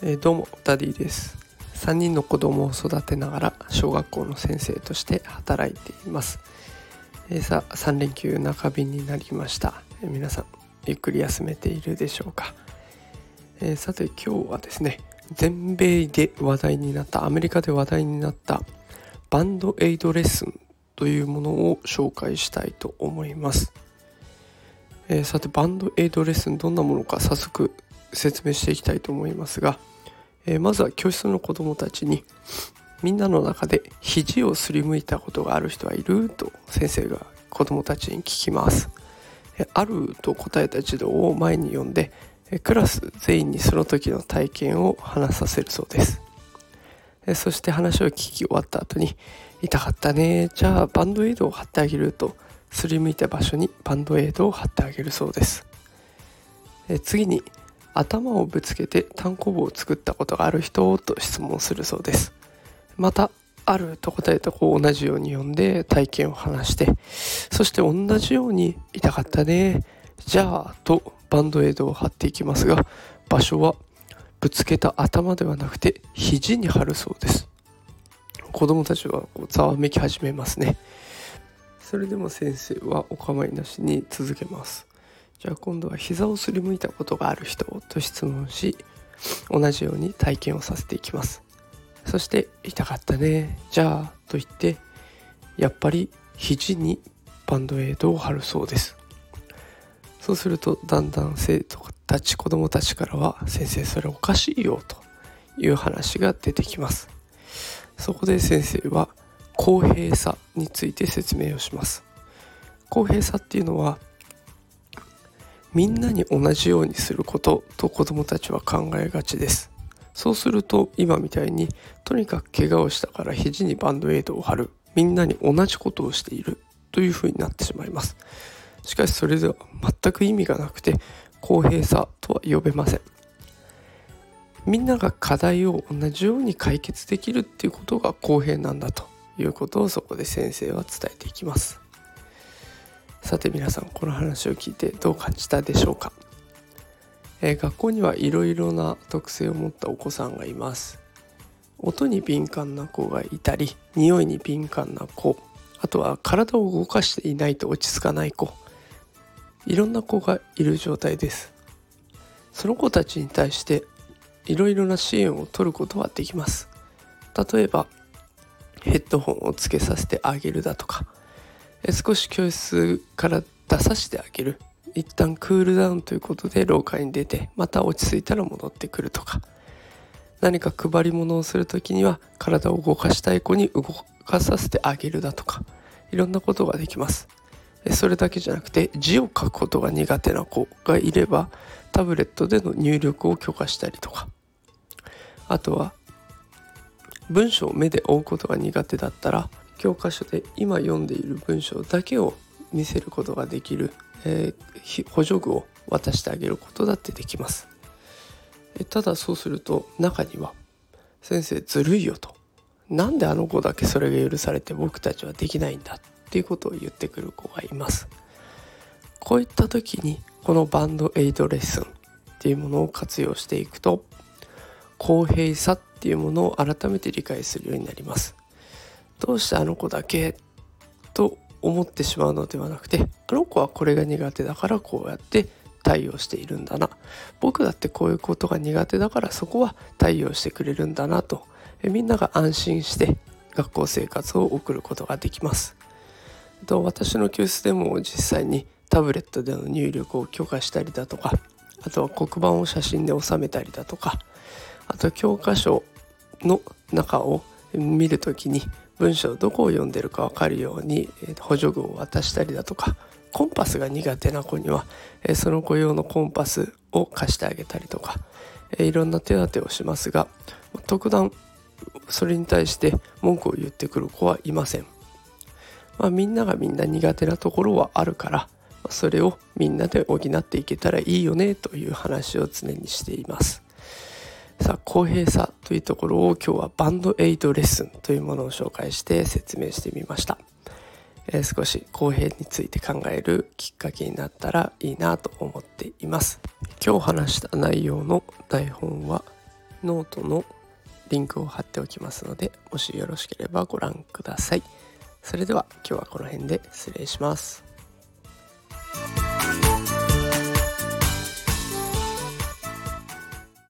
えー、どうもダディです。3人の子供を育てながら小学校の先生として働いています、えー、さあ3連休中日になりました、えー、皆さんゆっくり休めているでしょうか、えさて今日はですね全米で話題になったアメリカで話題になったバンドエイドレッスンというものを紹介したいと思います、えさてバンドエイドレッスンどんなものか早速説明していきたいと思いますが、えー、まずは教室の子どもたちにみんなの中で肘をすりむいたことがある人はいる？と先生が子どもたちに聞きます。えある？と答えた児童を前に呼んでクラス全員にその時の体験を話させるそうです。そして話を聞き終わった後に「痛かったねじゃあバンドエイドを貼ってあげる」とすりむいた場所にバンドエイドを貼ってあげるそうです。え次に頭をぶつけて単行部を作ったことがある人と質問するそうです。またあると答えた子を同じように呼んで体験を話してそして同じように痛かったね。じゃあとバンドエイドを貼っていきますが場所はぶつけた頭ではなくて肘に貼るそうです。子供たちはこうざわめき始めますね。それでも先生はお構いなしに続けます。じゃあ今度は膝をすりむいたことがある人と質問し同じように体験をさせていきます。そして痛かったね。じゃあと言ってやっぱり肘にバンドエイドを貼るそうです。そうするとだんだん生徒たち子どもたちからは先生それおかしいよという話が出てきます。そこで先生は公平さについて説明をします。公平さっていうのはみんなに同じようにすることと子どもたちは考えがちです。そうすると今みたいにとにかく怪我をしたから肘にバンドエイドを貼る。みんなに同じことをしている。というふうになってしまいます。しかしそれでは全く意味がなくて公平さとは呼べません。みんなが課題を同じように解決できるっていうことが公平なんだと。いうことをそこで先生は伝えていきます。さて皆さんこの話を聞いてどう感じたでしょうか、えー、学校にはいろいろな特性を持ったお子さんがいます。音に敏感な子がいたり匂いに敏感な子あとは体を動かしていないと落ち着かない子いろんな子がいる状態です。その子たちに対していろいろな支援を取ることはできます。例えばヘッドホンをつけさせてあげるだとか。少し教室から出させてあげる。一旦クールダウンということで廊下に出てまた落ち着いたら戻ってくるとか。何か配り物をする時には体を動かしたい子に動かさせてあげるだとか。いろんなことができます。それだけじゃなくて字を書くことが苦手な子がいればタブレットでの入力を許可したりとか。あとは文章を目で追うことが苦手だったら教科書で今読んでいる文章だけを見せることができる、えー、補助具を渡してあげることだってできます。えただそうすると中には「先生ずるいよ」と「なんであの子だけそれが許されて僕たちはできないんだ」っていうことを言ってくる子がいます。こういった時にこのバンドエイドレッスンっていうものを活用していくと公平さっっていうものを改めて理解するようになります。どうしてあの子だけと思ってしまうのではなくてあの子はこれが苦手だからこうやって対応しているんだな僕だってこういうことが苦手だからそこは対応してくれるんだなとみんなが安心して学校生活を送ることができます。と私の教室でも実際にタブレットでの入力を許可したりだとかあとは黒板を写真で収めたりだとかあと教科書の中を見る時に文章どこを読んでるか分かるように補助具を渡したりだとかコンパスが苦手な子にはその子用のコンパスを貸してあげたりとかいろんな手当てをしますが特段それに対して文句を言ってくる子はいません、まあ、みんながみんな苦手なところはあるからそれをみんなで補っていけたらいいよねという話を常にしています。さ公平さというところを今日はバンドエイドレッスンというものを紹介して説明してみました。え少し公平について考えるきっかけになったらいいなと思っています。今日話した内容の台本はノートのリンクを貼っておきますのでもしよろしければご覧ください。それでは今日はこの辺で失礼します。